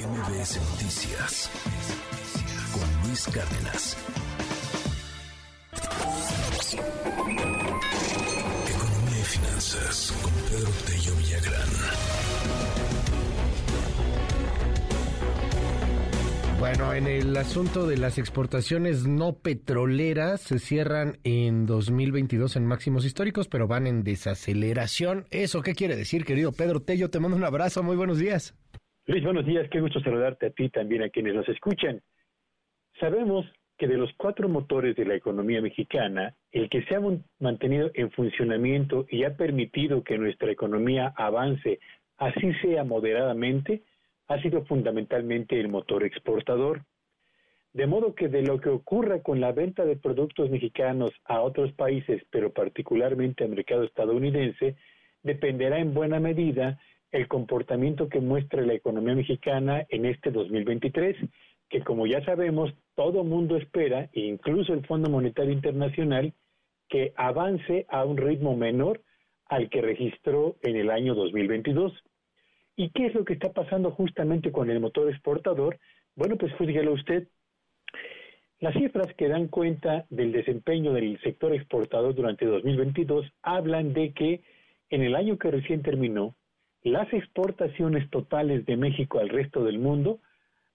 MBS Noticias con Luis Cárdenas. Economía y finanzas con Pedro Tello Villagrán. Bueno, en el asunto de las exportaciones no petroleras se cierran en 2022 en máximos históricos, pero van en desaceleración. ¿Eso qué quiere decir, querido Pedro Tello? Te mando un abrazo, muy buenos días. Luis, buenos días, qué gusto saludarte a ti también a quienes nos escuchan. Sabemos que de los cuatro motores de la economía mexicana, el que se ha mantenido en funcionamiento y ha permitido que nuestra economía avance, así sea moderadamente, ha sido fundamentalmente el motor exportador. De modo que de lo que ocurra con la venta de productos mexicanos a otros países, pero particularmente al mercado estadounidense, dependerá en buena medida el comportamiento que muestra la economía mexicana en este 2023, que como ya sabemos, todo mundo espera, incluso el Fondo Monetario Internacional, que avance a un ritmo menor al que registró en el año 2022. ¿Y qué es lo que está pasando justamente con el motor exportador? Bueno, pues fíjelo usted, las cifras que dan cuenta del desempeño del sector exportador durante 2022 hablan de que en el año que recién terminó, las exportaciones totales de México al resto del mundo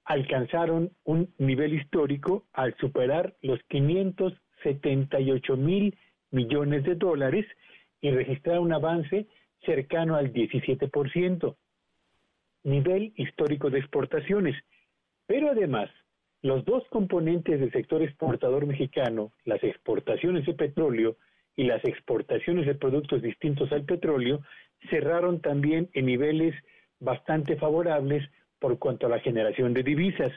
alcanzaron un nivel histórico al superar los 578 mil millones de dólares y registrar un avance cercano al 17%, nivel histórico de exportaciones. Pero además, los dos componentes del sector exportador mexicano, las exportaciones de petróleo y las exportaciones de productos distintos al petróleo, cerraron también en niveles bastante favorables por cuanto a la generación de divisas.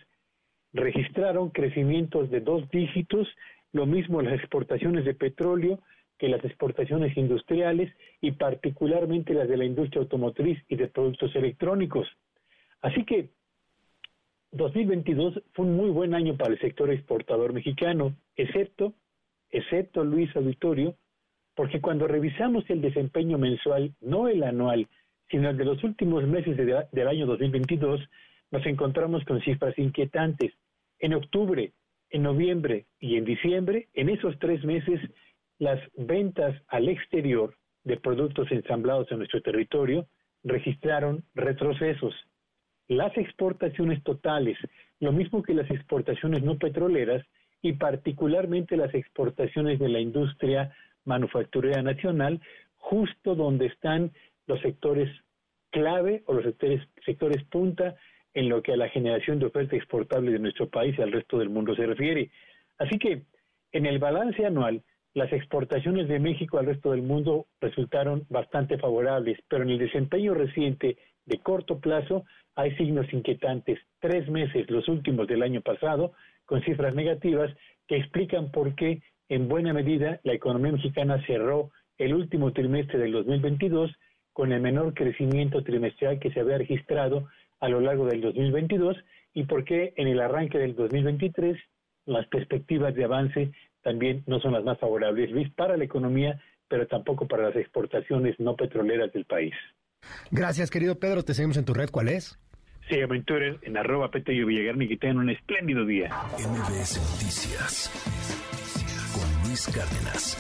Registraron crecimientos de dos dígitos, lo mismo las exportaciones de petróleo que las exportaciones industriales y particularmente las de la industria automotriz y de productos electrónicos. Así que 2022 fue un muy buen año para el sector exportador mexicano, excepto, excepto Luis Auditorio, porque cuando revisamos el desempeño mensual, no el anual, sino el de los últimos meses del año 2022, nos encontramos con cifras inquietantes. En octubre, en noviembre y en diciembre, en esos tres meses, las ventas al exterior de productos ensamblados en nuestro territorio registraron retrocesos. Las exportaciones totales, lo mismo que las exportaciones no petroleras y particularmente las exportaciones de la industria manufacturera nacional, justo donde están los sectores clave o los sectores, sectores punta en lo que a la generación de oferta exportable de nuestro país y al resto del mundo se refiere. Así que en el balance anual, las exportaciones de México al resto del mundo resultaron bastante favorables, pero en el desempeño reciente de corto plazo hay signos inquietantes. Tres meses, los últimos del año pasado, con cifras negativas que explican por qué en buena medida, la economía mexicana cerró el último trimestre del 2022 con el menor crecimiento trimestral que se había registrado a lo largo del 2022 y porque en el arranque del 2023 las perspectivas de avance también no son las más favorables, Luis, para la economía, pero tampoco para las exportaciones no petroleras del país. Gracias, querido Pedro. Te seguimos en tu red. ¿Cuál es? Sí, aventuras en arroba Villagrán y que tengan un espléndido día. MBS Noticias Luis Cárdenas.